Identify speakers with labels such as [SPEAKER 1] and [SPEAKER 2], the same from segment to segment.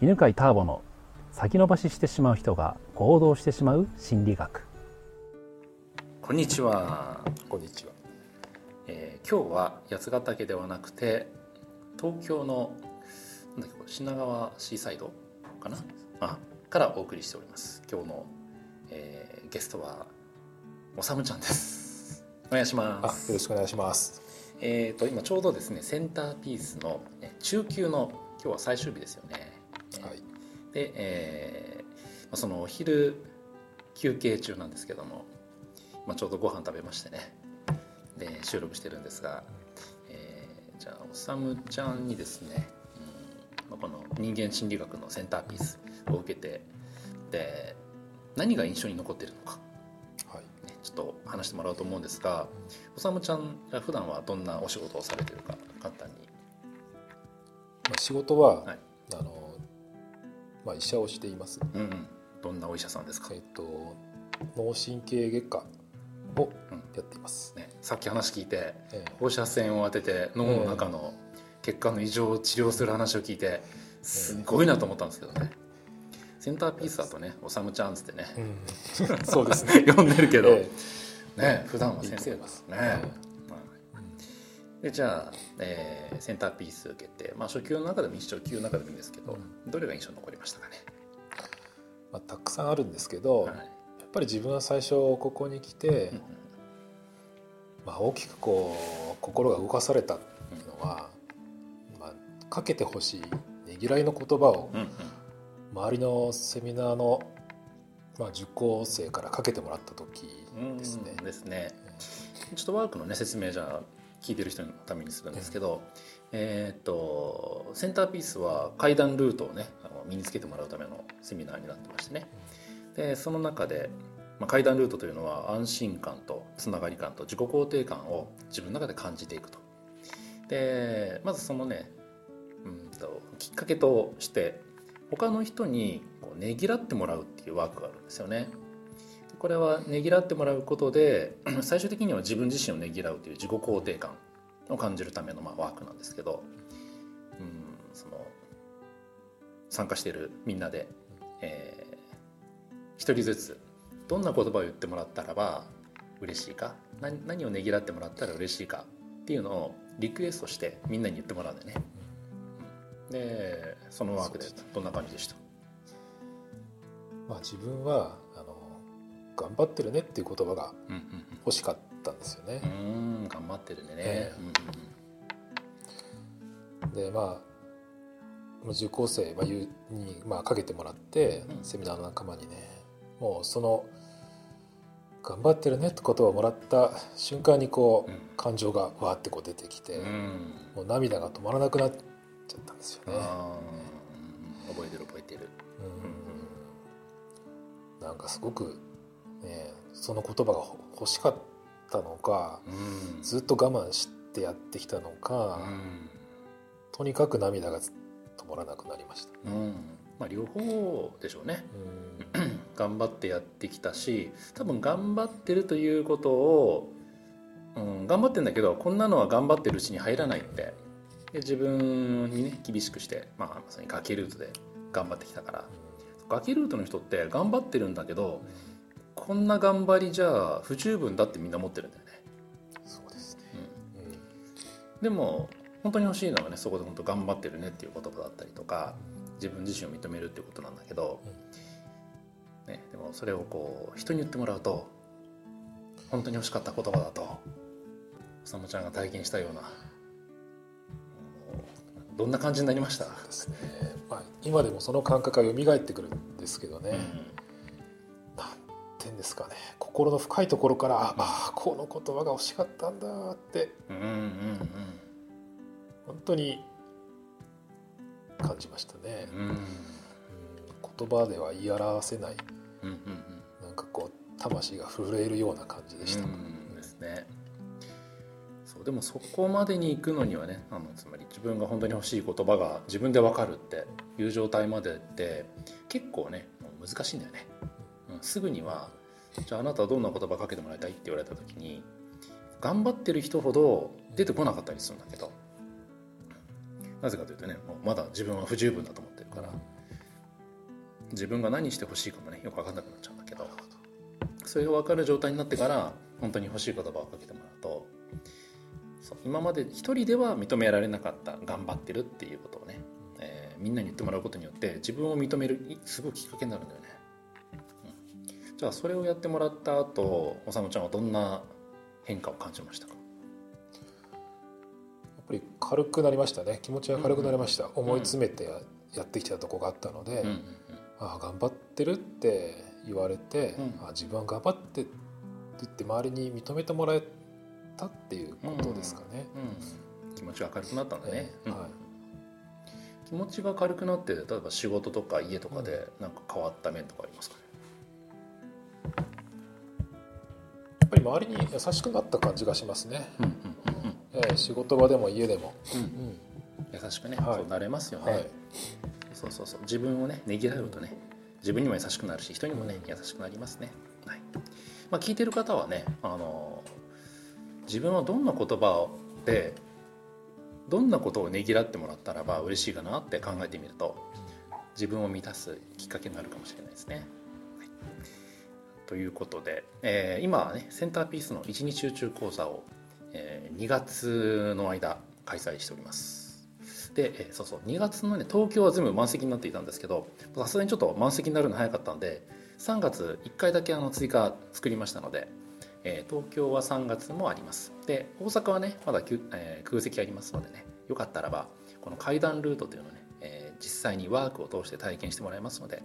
[SPEAKER 1] 犬飼ターボの先延ばししてしまう人が行動してしまう心理学。
[SPEAKER 2] こんにちは、
[SPEAKER 3] こんにちは。
[SPEAKER 2] えー今日は八ヶ岳ではなくて東京のなんだっけ品川シーサイドかな？あからお送りしております。今日の、えーゲストはおさむちゃんです。お願いし
[SPEAKER 3] あ、よ
[SPEAKER 2] ます
[SPEAKER 3] ろしくお願いします。
[SPEAKER 2] えー、と今ちょうどですねセンターピースのね中級の今日は最終日ですよね。
[SPEAKER 3] はい。
[SPEAKER 2] で、えーまあそのお昼休憩中なんですけども、まあ、ちょうどご飯食べましてね。で収録してるんですが、えーじゃあおさむちゃんにですね、うんまあ、この人間心理学のセンターピースを受けてで何が印象に残ってるのか、
[SPEAKER 3] はい。
[SPEAKER 2] ね、ちょっと話してもらおうと思うんですがおさむちゃんが普段はどんなお仕事をされてるか簡単に。
[SPEAKER 3] まあ、仕事は、
[SPEAKER 2] はい。
[SPEAKER 3] あの、まあ、医者をしています。
[SPEAKER 2] うんうん。どんなお医者さんですか？
[SPEAKER 3] えっと、脳神経外科をやっています。
[SPEAKER 2] ね、さっき話聞いて
[SPEAKER 3] え
[SPEAKER 2] 放射線を当てて脳の中の血管の異常を治療する話を聞いてすごいなと思ったんですけどね。センターピースだとね「おさむちゃん」っつってね。
[SPEAKER 3] えうん、そうですね。
[SPEAKER 2] 呼んでるけど、
[SPEAKER 3] え
[SPEAKER 2] ね普段は先生で
[SPEAKER 3] ます。す
[SPEAKER 2] ね、でじゃあ、えーセンターピース受けて、まあ、初級の中でも一初級の中でもいいんですけど、どれが印象に残りましたかね、
[SPEAKER 3] まあ、たくさんあるんですけど、
[SPEAKER 2] はい。
[SPEAKER 3] やっぱり自分は最初ここに来て、
[SPEAKER 2] うん
[SPEAKER 3] まあ、大きくこう心が動かされたっていうのは、まあ、かけてほしいねぎらいの言葉を
[SPEAKER 2] うんうん。
[SPEAKER 3] 周りのセミナーの、まあ、受講生からかけてもらった時
[SPEAKER 2] うん
[SPEAKER 3] ですね。
[SPEAKER 2] ですね。ちょっとワークのね説明じゃあ聞いてる人のためにするんですけど、えーっとセンターピースは階段ルートをねあの身につけてもらうためのセミナーになってましてね。でその中で、まあ、階段ルートというのは安心感とつながり感と自己肯定感を自分の中で感じていくと。でまずそのねうんときっかけとして他の人にこうねぎらってもらうっていうワークがあるんですよねこれはねぎらってもらうことで 最終的には自分自身をねぎらうという自己肯定感を感じるためのまあワークなんですけど、うん、その参加しているみんなで、えー一人ずつどんな言葉を言ってもらったらば嬉しいか何何をねぎらってもらったら嬉しいかっていうのをリクエストしてみんなに言ってもらうんだよね。でそのワークでどんな感じでした？
[SPEAKER 3] まあ、自分は頑張ってるねっていう言葉が
[SPEAKER 2] うん
[SPEAKER 3] 欲しかったんですよね
[SPEAKER 2] う。んうん頑張ってるね。
[SPEAKER 3] ええ
[SPEAKER 2] うんうん
[SPEAKER 3] でまあ受講生まあゆに、まあ、かけてもらって、
[SPEAKER 2] うん
[SPEAKER 3] セミナーの仲間にねもうその頑張ってるねって言葉をもらった瞬間にこう、
[SPEAKER 2] うん
[SPEAKER 3] 感情がわーってこう出てきて、
[SPEAKER 2] うん
[SPEAKER 3] もう涙が止まらなくなっちゃったんですよね。
[SPEAKER 2] 覚えてる覚えてる。
[SPEAKER 3] うんなんかすごく、ね、その言葉がほ欲しかったのか
[SPEAKER 2] うん。
[SPEAKER 3] ずっと我慢してやってきたのか、
[SPEAKER 2] うん。
[SPEAKER 3] とにかく涙が止まらなくなりました。
[SPEAKER 2] うん。まあ両方でしょうね。
[SPEAKER 3] うん。
[SPEAKER 2] 頑張ってやってきたし多分頑張ってるということを、うん、頑張ってんだけどこんなのは頑張ってるうちに入らないって。で自分にね厳しくして、まあ、まさに崖ルートで頑張ってきたから。崖ルートの人って頑張ってるんだけどこんな頑張りじゃ不十分だってみんな思ってるんだよね。
[SPEAKER 3] そうですね。
[SPEAKER 2] うんでも本当に欲しいのはねそこで本当頑張ってるねっていう言葉だったりとか自分自身を認めるっていうことなんだけど、ね、でもそれをこう人に言ってもらうと本当に欲しかった言葉だとさもちゃんが体験したようなどんな感じになりました、
[SPEAKER 3] ですね。まあ今でもその感覚が蘇ってくるんですけどね。
[SPEAKER 2] うん
[SPEAKER 3] ていうんですかね。心の深いところからああこの言葉が欲しかったんだって。
[SPEAKER 2] うんうんうん
[SPEAKER 3] 本当に感じましたね。
[SPEAKER 2] うん。うん。
[SPEAKER 3] うん言葉では言い表せない。
[SPEAKER 2] うんうん
[SPEAKER 3] なんかこう魂が震えるような感じでした。
[SPEAKER 2] うんですね。そうでもそこまでに行くのにはねあのつまり自分が本当に欲しい言葉が自分で分かるっていう状態までって結構ね難しいんだよね、うん、すぐにはじゃああなたはどんな言葉かけてもらいたいって言われた時に頑張ってる人ほど出てこなかったりするんだけどなぜかというとねもうまだ自分は不十分だと思ってるから自分が何してほしいかもねよく分かんなくなっちゃうんだけどそれが分かる状態になってから本当に欲しい言葉をかけてもらうとそう今まで一人では認められなかった頑張ってるっていうことをね、えみんなに言ってもらうことによって自分を認めるすごいきっかけになるんだよね、じゃあそれをやってもらった後おさむちゃんはどんな変化を感じましたか？
[SPEAKER 3] やっぱり軽くなりましたね。気持ちが軽くなりました、思い詰めてややってきたとこがあったので、
[SPEAKER 2] うんうん
[SPEAKER 3] ああ頑張ってるって言われて、
[SPEAKER 2] うん。
[SPEAKER 3] ああ自分は頑張ってって言って周りに認めてもらえたっていうことですかね。
[SPEAKER 2] うんうん、気持ちが軽くなったんだね、うん。
[SPEAKER 3] ええはい。
[SPEAKER 2] 気持ちが軽くなって例えば仕事とか家とかでなんか変わった面とかありますか？ね、
[SPEAKER 3] 周りに優しくなった感じがしますね。
[SPEAKER 2] うんうんうん
[SPEAKER 3] ええ仕事場でも家でも。
[SPEAKER 2] うん。
[SPEAKER 3] うん。
[SPEAKER 2] 優しくね、
[SPEAKER 3] はい。
[SPEAKER 2] そうなれますよね、
[SPEAKER 3] はい。
[SPEAKER 2] そうそうそう。自分をねねぎらうとね自分にも優しくなるし人にもね優しくなりますね、はい。まあ、聞いてる方はねあの自分はどんな言葉でどんなことをねぎらってもらったらば嬉しいかなって考えてみると自分を満たすきっかけになるかもしれないですね。はいということで、えー今はねセンターピースの一日集中講座を、えー2月の間開催しております。で、えーそうそう2月のね東京は全部満席になっていたんですけどさすがにちょっと満席になるの早かったんで3月1回だけあの追加作りましたので、えー東京は3月もありますで大阪はねまだ、えー空席ありますのでねよかったらばこの階段ルートというのをね、えー実際にワークを通して体験してもらいますので、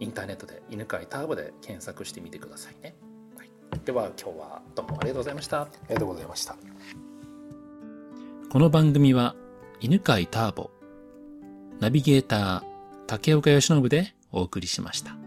[SPEAKER 2] インターネットで犬飼ターボで検索してみてくださいね、はい、では今日はどうもありがとうございました
[SPEAKER 3] ありがとうございました。
[SPEAKER 1] この番組は犬飼ターボ、ナビゲーター竹岡由伸でお送りしました。